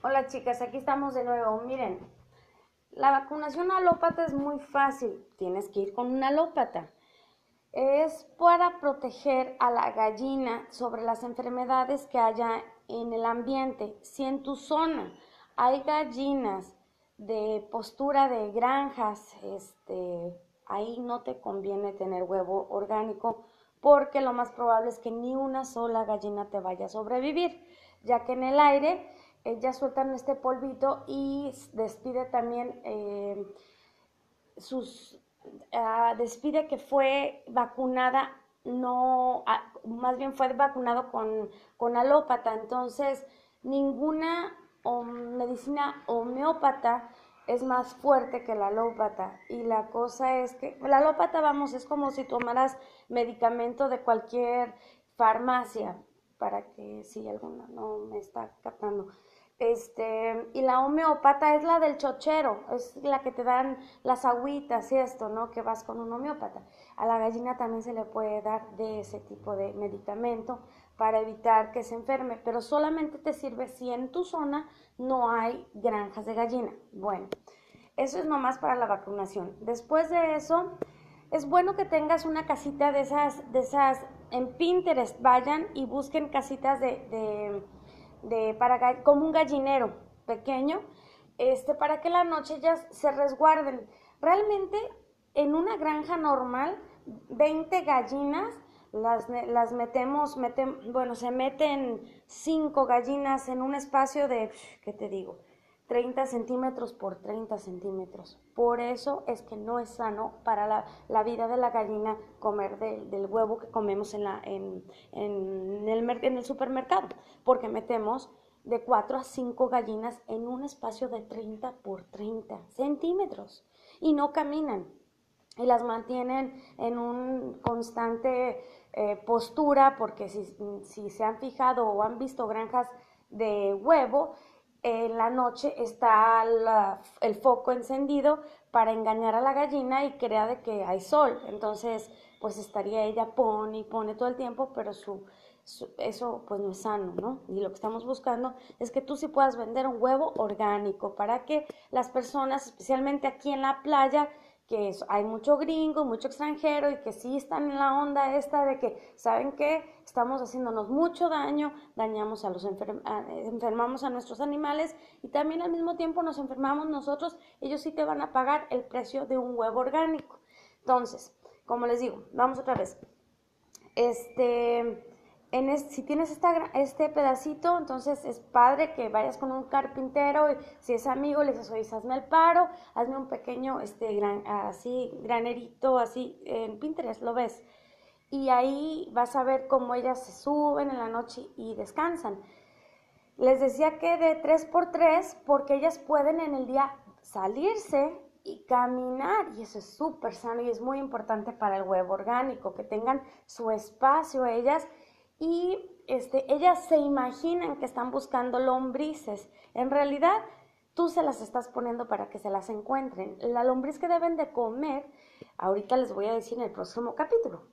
Hola chicas, aquí estamos de nuevo. Miren, la vacunación alópata es muy fácil. Tienes que ir con una alópata. Es para proteger a la gallina sobre las enfermedades que haya en el ambiente. Si en tu zona hay gallinas de postura de granjas, este, ahí no te conviene tener huevo orgánico porque lo más probable es que ni una sola gallina te vaya a sobrevivir, ya que en el aire ellas sueltan este polvito y despide también eh, sus, ah, despide que fue vacunada, no, ah, más bien fue vacunado con, con alópata, entonces ninguna medicina homeópata es más fuerte que la alópata. Y la cosa es que la alópata, vamos, es como si tomaras medicamento de cualquier farmacia, para que si alguna no me está captando. Este, y la homeópata es la del chochero, es la que te dan las agüitas y esto, ¿no? Que vas con un homeópata. A la gallina también se le puede dar de ese tipo de medicamento para evitar que se enferme, pero solamente te sirve si en tu zona no hay granjas de gallina. Bueno, eso es nomás para la vacunación. Después de eso, es bueno que tengas una casita de esas, de esas, en Pinterest vayan y busquen casitas de de, para, como un gallinero pequeño, este, para que la noche ellas se resguarden. Realmente en una granja normal, 20 gallinas, las, las metemos, bueno, se meten 5 gallinas en un espacio de, ¿qué te digo? 30 centímetros por 30 centímetros. Por eso es que no es sano para la, vida de la gallina comer del huevo que comemos en, la, en, en, en el supermercado, porque metemos de 4 a 5 gallinas en un espacio de 30 por 30 centímetros y no caminan y las mantienen en un constante eh, postura porque si, si se han fijado o han visto granjas de huevo, en la noche está el foco encendido para engañar a la gallina y crea de que hay sol. Entonces, pues estaría ella pone y pone todo el tiempo, pero su, eso pues no es sano, ¿no? Y lo que estamos buscando es que tú sí puedas vender un huevo orgánico para que las personas, especialmente aquí en la playa, que hay mucho gringo, mucho extranjero y que sí están en la onda esta de que, ¿saben qué? Estamos haciéndonos mucho daño, dañamos a los enfermamos a nuestros animales y también al mismo tiempo nos enfermamos nosotros, ellos sí te van a pagar el precio de un huevo orgánico. Entonces, como les digo, vamos otra vez. Este, si tienes este pedacito, entonces es padre que vayas con un carpintero y si es amigo le dices, oye, hazme el paro, hazme un pequeño, este, gran, así, granerito, así, en Pinterest lo ves. Y ahí vas a ver cómo ellas se suben en la noche y descansan. Les decía que de 3 por 3 porque ellas pueden en el día salirse y caminar y eso es súper sano y es muy importante para el huevo orgánico, que tengan su espacio ellas y este, ellas se imaginan que están buscando lombrices. En realidad, tú se las estás poniendo para que se las encuentren. La lombriz que deben de comer, ahorita les voy a decir en el próximo capítulo.